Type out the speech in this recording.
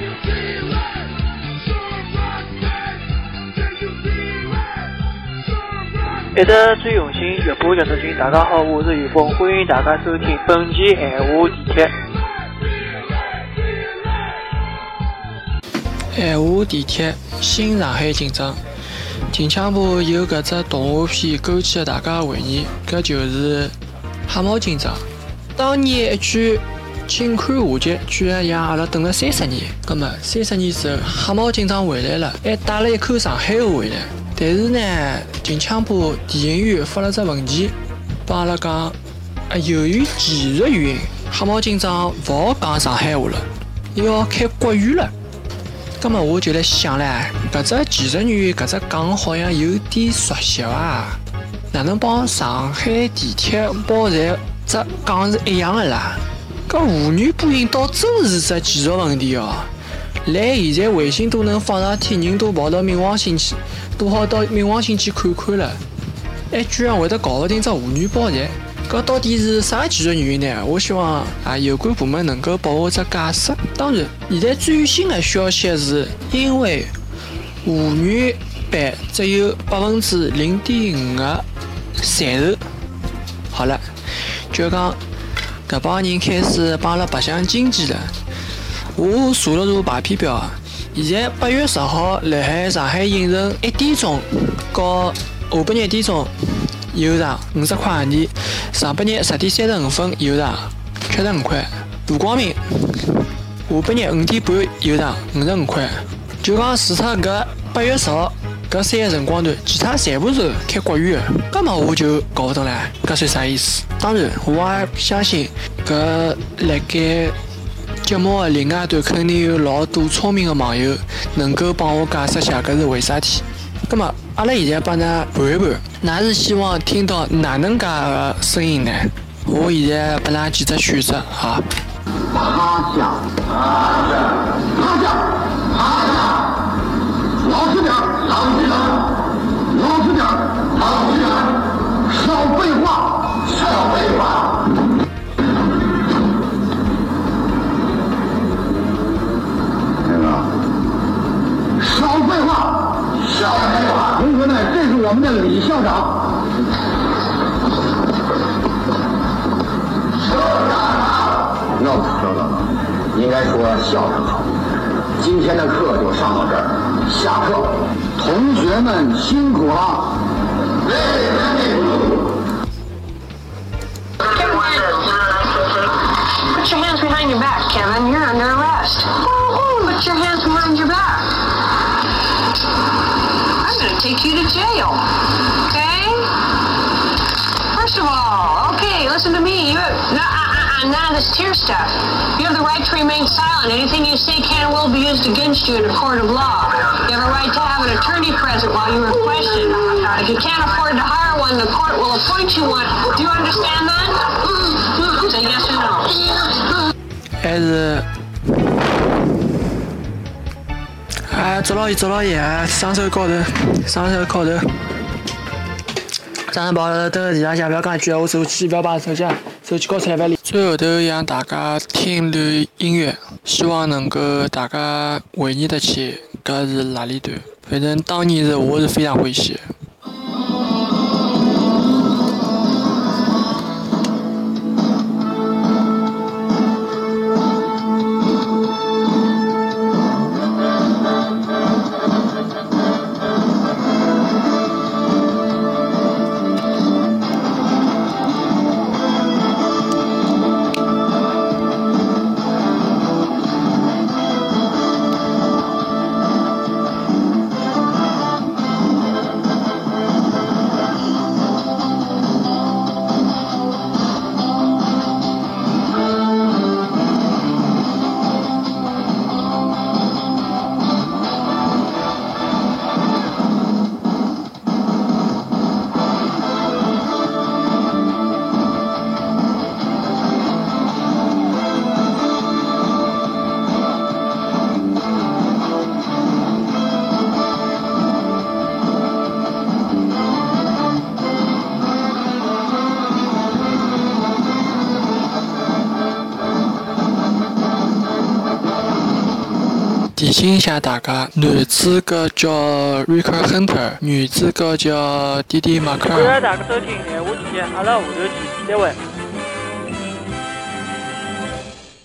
一直最用心，越播越走心。大家好，我是于峰，欢迎大家收听本期闲话地铁。闲话地铁，新上海紧张。近腔部有搿只动画片勾起了大家回忆，搿就是《黑猫警长》。当年一句“请看下集”，居然让阿拉等了三十年。葛末三十年之后，黑猫警长回来了，还带了一口上海话回来。但是呢，近腔部电影院发了只文件，帮阿拉讲，啊，由于技术原因，黑猫警长勿好讲上海话了，要开国语了。葛末我就来想唻，搿只技术员搿只讲好像有点熟悉伐？哪能帮上海地铁报站只讲是一样的啦？搿妇女播音倒真是只技术问题哦！来，现在卫星都能放上天，人都跑到冥王星去。都好到冥王星去看看了，还居然会得搞不定只妇女包站，搿到底是啥技术原因呢？我希望啊有关部门能够帮我只解释。当然，现在最新的消息是，因为妇女版只有百分之零点五的赚头。好了，就讲搿帮人开始帮阿拉白相经济了。我查了查排片表。现在八月十号，辣海上海影城一点钟和下半日一点钟有场五十块洋钿，上半日十点三十五分有场七十五块，大光明下半日五点半有场五十五块。就讲除脱搿八月十号搿三个辰光段，其他全部是开国语的，搿么我就搞勿懂了，搿算啥意思？当然，我也相信搿辣盖。节目的另外端肯定有老多聪明的网友能够帮我解释下搿是为啥体。那么阿拉现在帮㑚盘一盘，㑚是希望听到哪能介个声音呢？我现在拨㑚几只选择哈。我们的李校长。校长好。no no no，应该说校长好。今天的课就上到这儿，下课。同学们辛苦了。Take you to jail. Okay? First of all, okay, listen to me. You have, no, uh, uh, none of this tear stuff. You have the right to remain silent. Anything you say can and will be used against you in a court of law. You have a right to have an attorney present while you are questioned. If you can't afford to hire one, the court will appoint you one. Do you understand that? Say yes or no. As 哎，捉牢伊，捉牢伊！双手高头，双手高头，早上跑到地上下，不要讲一句，我手机不要把手机手机搞出来万里。最后头让大家听段音乐，希望能够大家回忆得起，搿是哪里段？反正当年是我是非常欢喜。提醒一下大家，男主角叫 Rick Hunter，女主角叫 Didi 马克感谢大家收听，闲话期间，阿拉下头见，再会。